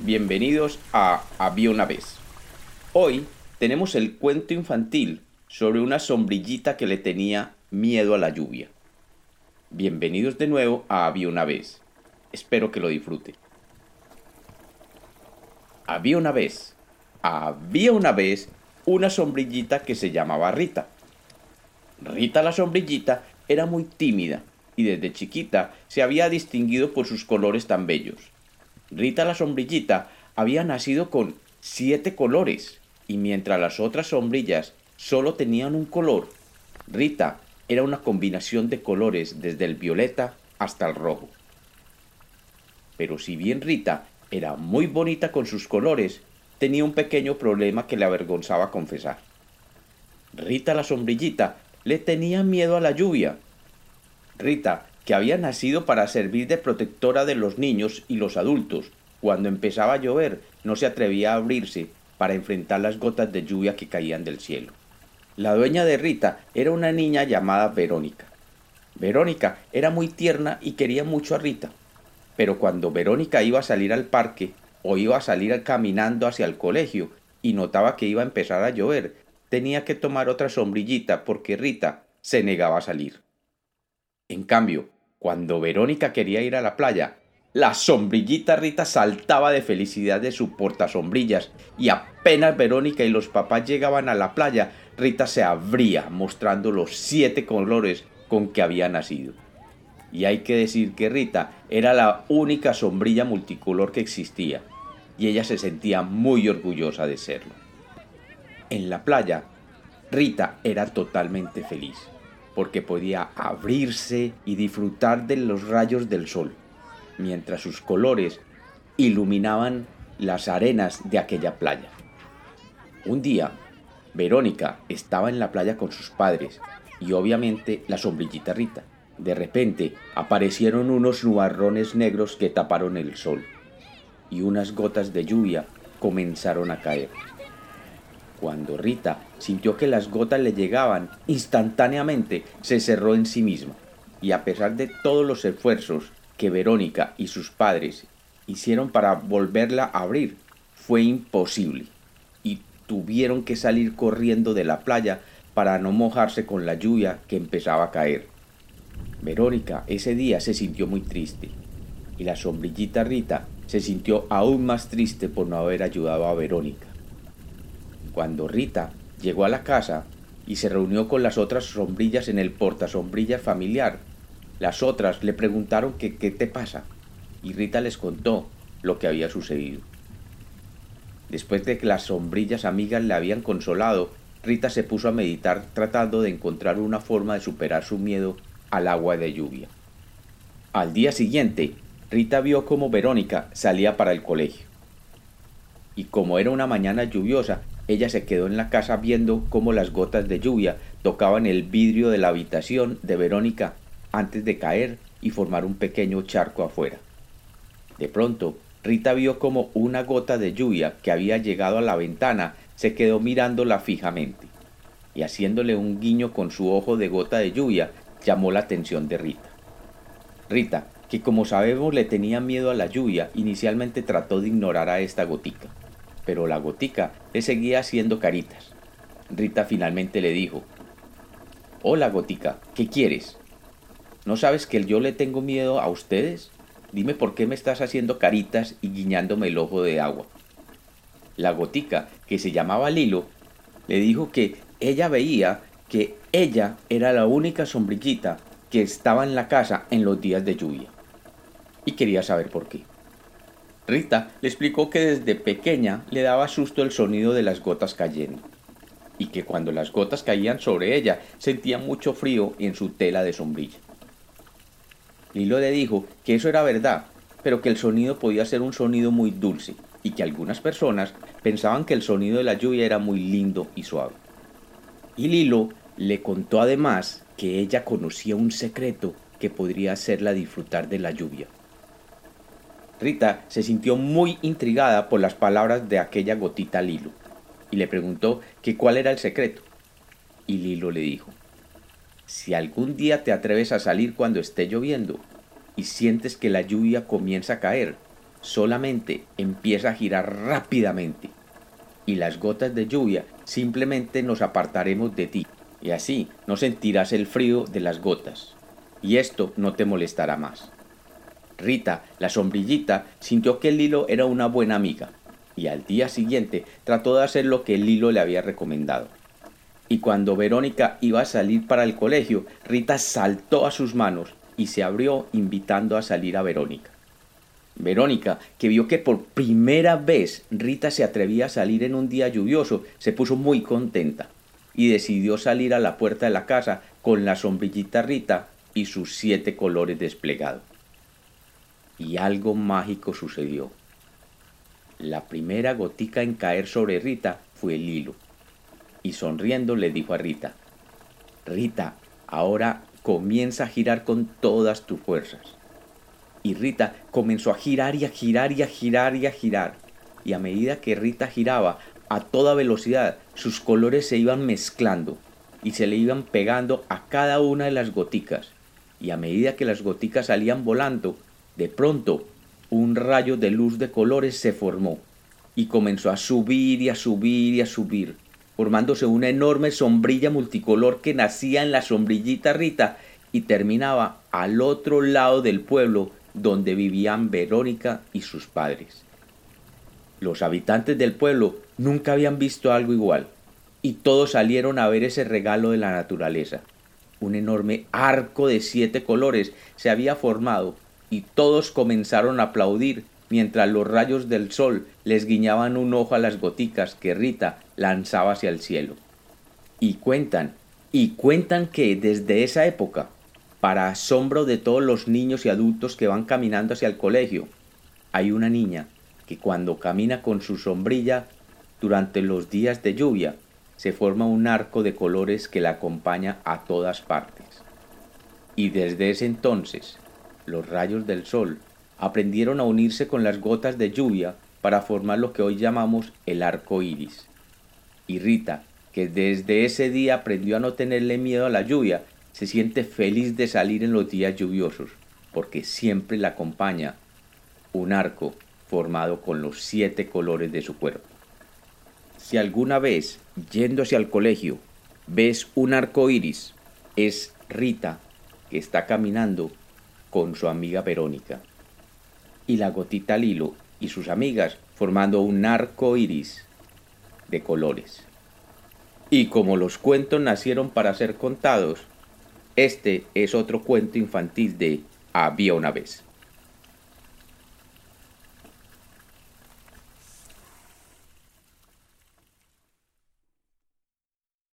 bienvenidos a Había una vez. Hoy tenemos el cuento infantil sobre una sombrillita que le tenía miedo a la lluvia. Bienvenidos de nuevo a Había una vez. Espero que lo disfruten. Había una vez, había una vez una sombrillita que se llamaba Rita. Rita la sombrillita era muy tímida y desde chiquita se había distinguido por sus colores tan bellos. Rita la sombrillita había nacido con siete colores y mientras las otras sombrillas solo tenían un color, Rita era una combinación de colores desde el violeta hasta el rojo. Pero si bien Rita era muy bonita con sus colores, tenía un pequeño problema que le avergonzaba confesar. Rita la sombrillita le tenía miedo a la lluvia. Rita, que había nacido para servir de protectora de los niños y los adultos, cuando empezaba a llover no se atrevía a abrirse para enfrentar las gotas de lluvia que caían del cielo. La dueña de Rita era una niña llamada Verónica. Verónica era muy tierna y quería mucho a Rita, pero cuando Verónica iba a salir al parque o iba a salir caminando hacia el colegio y notaba que iba a empezar a llover, tenía que tomar otra sombrillita porque Rita se negaba a salir. En cambio, cuando Verónica quería ir a la playa, la sombrillita Rita saltaba de felicidad de su portasombrillas y apenas Verónica y los papás llegaban a la playa, Rita se abría mostrando los siete colores con que había nacido. Y hay que decir que Rita era la única sombrilla multicolor que existía, y ella se sentía muy orgullosa de serlo. En la playa, Rita era totalmente feliz, porque podía abrirse y disfrutar de los rayos del sol, mientras sus colores iluminaban las arenas de aquella playa. Un día, Verónica estaba en la playa con sus padres y obviamente la sombrillita Rita. De repente aparecieron unos nubarrones negros que taparon el sol y unas gotas de lluvia comenzaron a caer. Cuando Rita sintió que las gotas le llegaban, instantáneamente se cerró en sí misma y a pesar de todos los esfuerzos que Verónica y sus padres hicieron para volverla a abrir, fue imposible y tuvieron que salir corriendo de la playa para no mojarse con la lluvia que empezaba a caer. Verónica ese día se sintió muy triste y la sombrillita Rita se sintió aún más triste por no haber ayudado a Verónica. Cuando Rita llegó a la casa y se reunió con las otras sombrillas en el portasombrilla familiar, las otras le preguntaron que qué te pasa y Rita les contó lo que había sucedido. Después de que las sombrillas amigas le habían consolado, Rita se puso a meditar tratando de encontrar una forma de superar su miedo al agua de lluvia. Al día siguiente, Rita vio cómo Verónica salía para el colegio. Y como era una mañana lluviosa, ella se quedó en la casa viendo cómo las gotas de lluvia tocaban el vidrio de la habitación de Verónica antes de caer y formar un pequeño charco afuera. De pronto, Rita vio como una gota de lluvia que había llegado a la ventana se quedó mirándola fijamente, y haciéndole un guiño con su ojo de gota de lluvia, llamó la atención de Rita. Rita, que como sabemos le tenía miedo a la lluvia, inicialmente trató de ignorar a esta gotica, pero la gotica le seguía haciendo caritas. Rita finalmente le dijo, Hola gotica, ¿qué quieres? ¿No sabes que yo le tengo miedo a ustedes? Dime por qué me estás haciendo caritas y guiñándome el ojo de agua. La gotica, que se llamaba Lilo, le dijo que ella veía que ella era la única sombrillita que estaba en la casa en los días de lluvia. Y quería saber por qué. Rita le explicó que desde pequeña le daba susto el sonido de las gotas cayendo, y que cuando las gotas caían sobre ella sentía mucho frío en su tela de sombrilla. Lilo le dijo que eso era verdad, pero que el sonido podía ser un sonido muy dulce, y que algunas personas pensaban que el sonido de la lluvia era muy lindo y suave. Y Lilo le contó además que ella conocía un secreto que podría hacerla disfrutar de la lluvia. Rita se sintió muy intrigada por las palabras de aquella gotita Lilo y le preguntó que cuál era el secreto. Y Lilo le dijo, si algún día te atreves a salir cuando esté lloviendo y sientes que la lluvia comienza a caer, solamente empieza a girar rápidamente y las gotas de lluvia simplemente nos apartaremos de ti y así no sentirás el frío de las gotas y esto no te molestará más. Rita, la sombrillita, sintió que el hilo era una buena amiga y al día siguiente trató de hacer lo que el hilo le había recomendado. Y cuando Verónica iba a salir para el colegio, Rita saltó a sus manos y se abrió invitando a salir a Verónica. Verónica, que vio que por primera vez Rita se atrevía a salir en un día lluvioso, se puso muy contenta y decidió salir a la puerta de la casa con la sombrillita Rita y sus siete colores desplegados. Y algo mágico sucedió. La primera gotica en caer sobre Rita fue el hilo. Y sonriendo le dijo a Rita, Rita, ahora comienza a girar con todas tus fuerzas. Y Rita comenzó a girar y a girar y a girar y a girar. Y a medida que Rita giraba a toda velocidad, sus colores se iban mezclando y se le iban pegando a cada una de las goticas. Y a medida que las goticas salían volando, de pronto un rayo de luz de colores se formó y comenzó a subir y a subir y a subir, formándose una enorme sombrilla multicolor que nacía en la sombrillita Rita y terminaba al otro lado del pueblo donde vivían Verónica y sus padres. Los habitantes del pueblo nunca habían visto algo igual, y todos salieron a ver ese regalo de la naturaleza. Un enorme arco de siete colores se había formado y todos comenzaron a aplaudir mientras los rayos del sol les guiñaban un ojo a las goticas que Rita lanzaba hacia el cielo. Y cuentan, y cuentan que desde esa época, para asombro de todos los niños y adultos que van caminando hacia el colegio, hay una niña que cuando camina con su sombrilla durante los días de lluvia, se forma un arco de colores que la acompaña a todas partes. Y desde ese entonces, los rayos del sol, aprendieron a unirse con las gotas de lluvia para formar lo que hoy llamamos el arco iris. Y Rita, que desde ese día aprendió a no tenerle miedo a la lluvia, se siente feliz de salir en los días lluviosos, porque siempre la acompaña un arco formado con los siete colores de su cuerpo. Si alguna vez, yéndose al colegio, ves un arco iris, es Rita que está caminando con su amiga Verónica. Y la gotita Lilo y sus amigas formando un arco iris de colores. Y como los cuentos nacieron para ser contados, este es otro cuento infantil de Había una vez.